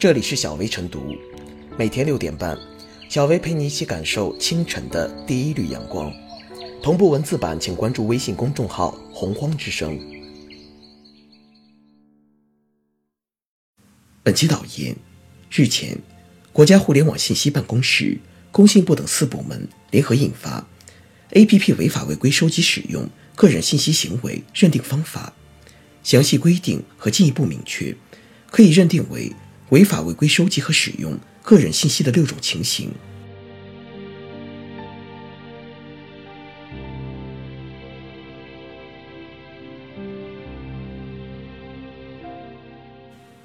这里是小薇晨读，每天六点半，小薇陪你一起感受清晨的第一缕阳光。同步文字版，请关注微信公众号“洪荒之声”。本期导言：日前，国家互联网信息办公室、工信部等四部门联合印发《APP 违法违规收集使用个人信息行为认定方法》，详细规定和进一步明确，可以认定为违法违规收集和使用个人信息的六种情形。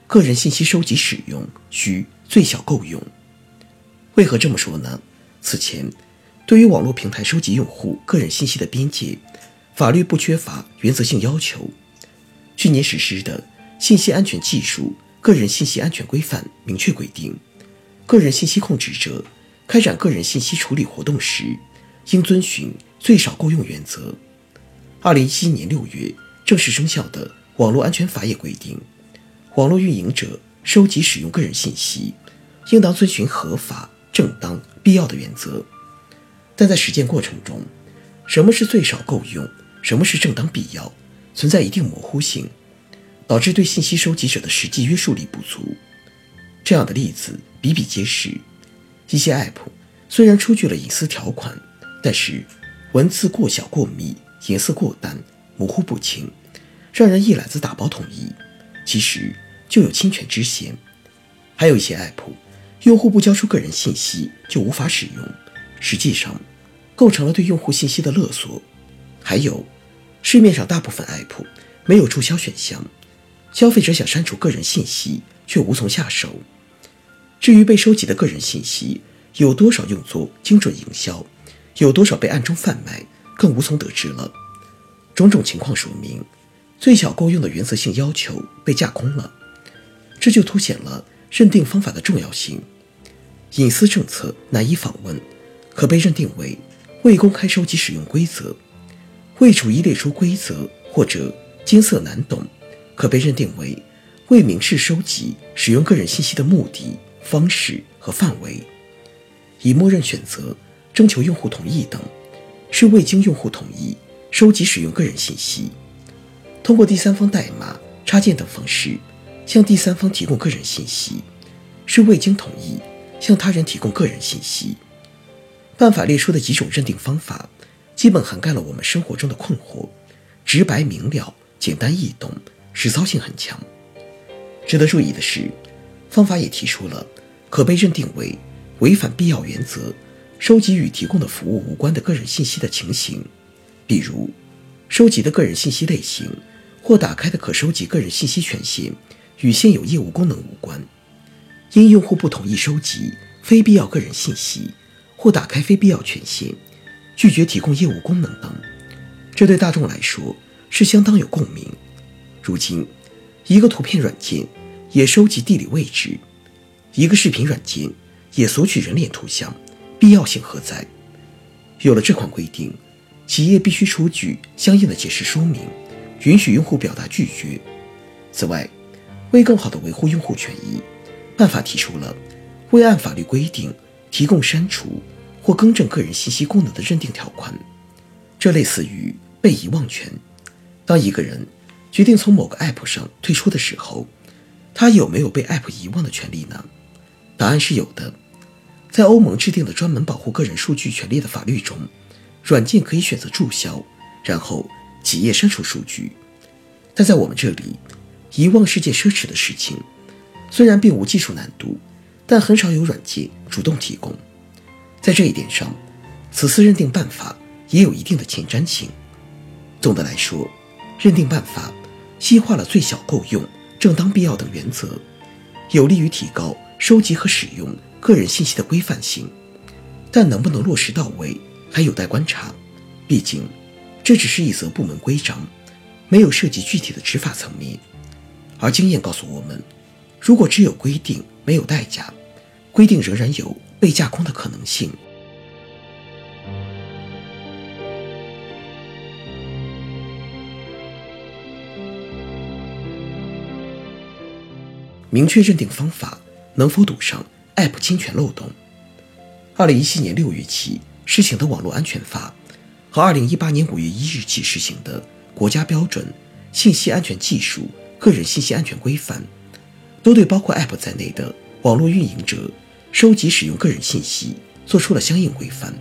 个人信息收集使用需最小够用。为何这么说呢？此前，对于网络平台收集用户个人信息的边界，法律不缺乏原则性要求。去年实施的《信息安全技术个人信息安全规范》明确规定，个人信息控制者开展个人信息处理活动时，应遵循最少够用原则。二零一七年六月正式生效的《网络安全法》也规定。网络运营者收集使用个人信息，应当遵循合法、正当、必要的原则。但在实践过程中，什么是最少够用，什么是正当必要，存在一定模糊性，导致对信息收集者的实际约束力不足。这样的例子比比皆是。一些 App 虽然出具了隐私条款，但是文字过小过密，颜色过淡，模糊不清，让人一揽子打包统一。其实。就有侵权之嫌，还有一些 app，用户不交出个人信息就无法使用，实际上构成了对用户信息的勒索。还有，市面上大部分 app 没有注销选项，消费者想删除个人信息却无从下手。至于被收集的个人信息有多少用作精准营销，有多少被暗中贩卖，更无从得知了。种种情况说明，最小够用的原则性要求被架空了。这就凸显了认定方法的重要性。隐私政策难以访问，可被认定为未公开收集使用规则；未逐一列出规则或者艰涩难懂，可被认定为未明示收集使用个人信息的目的、方式和范围；以默认选择、征求用户同意等，是未经用户同意收集使用个人信息；通过第三方代码、插件等方式。向第三方提供个人信息，是未经同意向他人提供个人信息。办法列出的几种认定方法，基本涵盖了我们生活中的困惑，直白明了、简单易懂，实操性很强。值得注意的是，方法也提出了可被认定为违反必要原则、收集与提供的服务无关的个人信息的情形，比如收集的个人信息类型或打开的可收集个人信息权限。与现有业务功能无关，因用户不同意收集非必要个人信息或打开非必要权限，拒绝提供业务功能等，这对大众来说是相当有共鸣。如今，一个图片软件也收集地理位置，一个视频软件也索取人脸图像，必要性何在？有了这款规定，企业必须出具相应的解释说明，允许用户表达拒绝。此外，为更好地维护用户权益，办法提出了未按法律规定提供删除或更正个人信息功能的认定条款。这类似于被遗忘权。当一个人决定从某个 App 上退出的时候，他有没有被 App 遗忘的权利呢？答案是有的。在欧盟制定的专门保护个人数据权利的法律中，软件可以选择注销，然后企业删除数据。但在我们这里。遗忘是件奢侈的事情，虽然并无技术难度，但很少有软件主动提供。在这一点上，此次认定办法也有一定的前瞻性。总的来说，认定办法细化了最小够用、正当必要等原则，有利于提高收集和使用个人信息的规范性。但能不能落实到位，还有待观察。毕竟，这只是一则部门规章，没有涉及具体的执法层面。而经验告诉我们，如果只有规定没有代价，规定仍然有被架空的可能性。明确认定方法，能否堵上 App 侵权漏洞。二零一七年六月起施行的网络安全法和二零一八年五月一日起施行的国家标准信息安全技术个人信息安全规范，都对包括 App 在内的网络运营者收集使用个人信息做出了相应规范。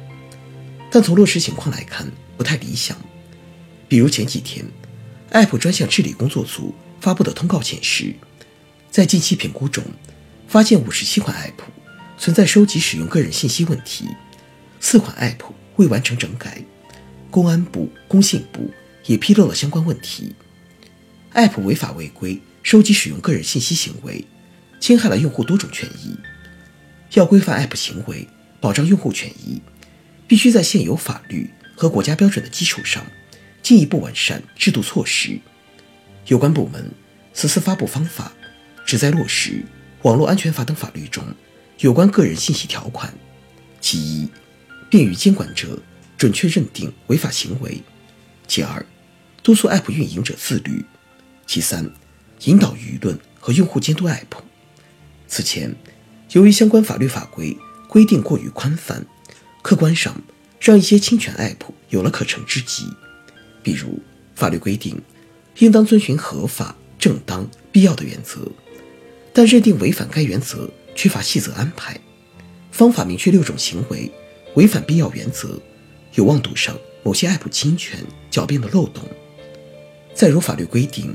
但从落实情况来看，不太理想。比如前几天，App 专项治理工作组发布的通告显示，在近期评估中，发现五十七款 App 存在收集使用个人信息问题，四款 App 未完成整改。公安部、工信部也披露了相关问题。App 违法违规收集使用个人信息行为，侵害了用户多种权益。要规范 App 行为，保障用户权益。必须在现有法律和国家标准的基础上，进一步完善制度措施。有关部门此次发布方法，旨在落实《网络安全法》等法律中有关个人信息条款。其一，便于监管者准确认定违法行为；其二，督促 App 运营者自律；其三，引导舆论和用户监督 App。此前，由于相关法律法规规定过于宽泛。客观上，让一些侵权 App 有了可乘之机。比如，法律规定应当遵循合法、正当、必要的原则，但认定违反该原则缺乏细则安排。方法明确六种行为违反必要原则，有望堵上某些 App 侵权狡辩的漏洞。再如，法律规定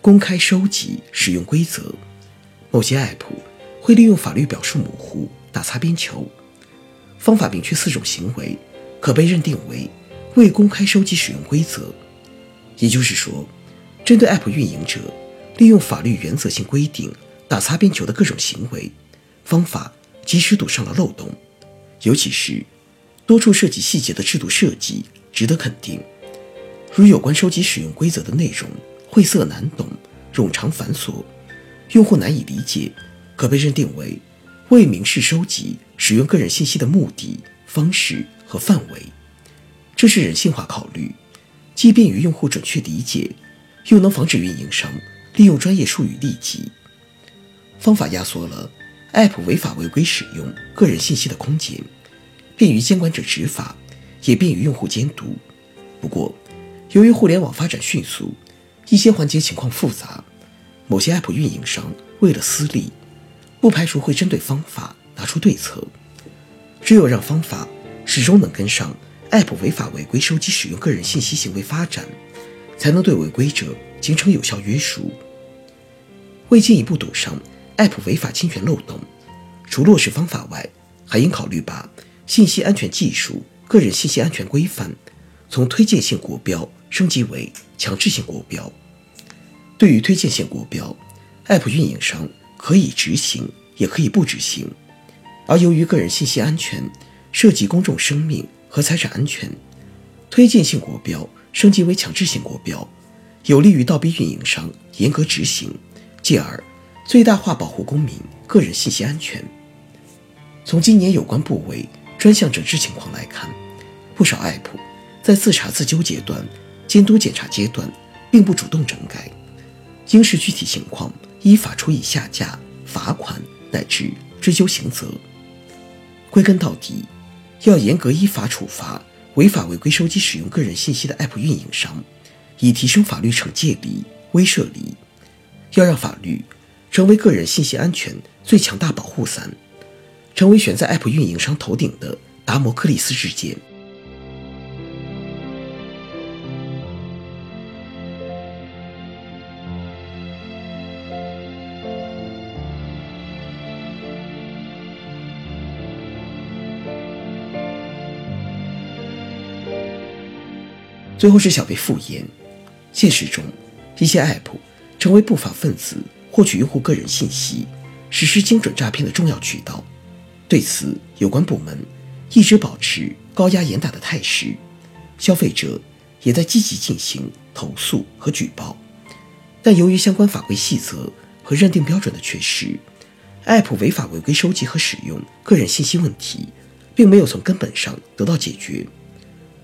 公开收集使用规则，某些 App 会利用法律表述模糊打擦边球。方法明确四种行为可被认定为未公开收集使用规则，也就是说，针对 App 运营者利用法律原则性规定打擦边球的各种行为，方法及时堵上了漏洞。尤其是多处涉及细节的制度设计值得肯定，如有关收集使用规则的内容晦涩难懂、冗长繁琐，用户难以理解，可被认定为。未明示收集使用个人信息的目的、方式和范围，这是人性化考虑，既便于用户准确理解，又能防止运营商利用专业术语利己。方法压缩了 App 违法违规使用个人信息的空间，便于监管者执法，也便于用户监督。不过，由于互联网发展迅速，一些环节情况复杂，某些 App 运营商为了私利。不排除会针对方法拿出对策，只有让方法始终能跟上 App 违法违规收集使用个人信息行为发展，才能对违规者形成有效约束。为进一步堵上 App 违法侵权漏洞，除落实方法外，还应考虑把信息安全技术个人信息安全规范从推荐性国标升级为强制性国标。对于推荐性国标，App 运营商。可以执行，也可以不执行。而由于个人信息安全涉及公众生命和财产安全，推荐性国标升级为强制性国标，有利于倒逼运营商严格执行，进而最大化保护公民个人信息安全。从今年有关部委专项整治情况来看，不少 App 在自查自纠阶段、监督检查阶段并不主动整改，应视具体情况。依法处以下架、罚款乃至追究刑责。归根到底，要严格依法处罚违法违规收集使用个人信息的 App 运营商，以提升法律惩戒力、威慑力。要让法律成为个人信息安全最强大保护伞，成为悬在 App 运营商头顶的达摩克利斯之剑。最后是小贝复言，现实中，一些 App 成为不法分子获取用户个人信息、实施精准诈骗的重要渠道。对此，有关部门一直保持高压严打的态势，消费者也在积极进行投诉和举报。但由于相关法规细则和认定标准的缺失，App 违法违规收集和使用个人信息问题，并没有从根本上得到解决。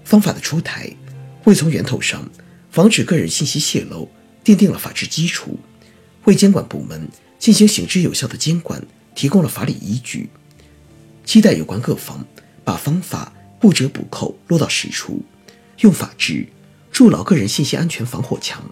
方法的出台。为从源头上防止个人信息泄露奠定了法治基础，为监管部门进行行之有效的监管提供了法理依据，期待有关各方把方法不折不扣落到实处，用法治筑牢个人信息安全防火墙。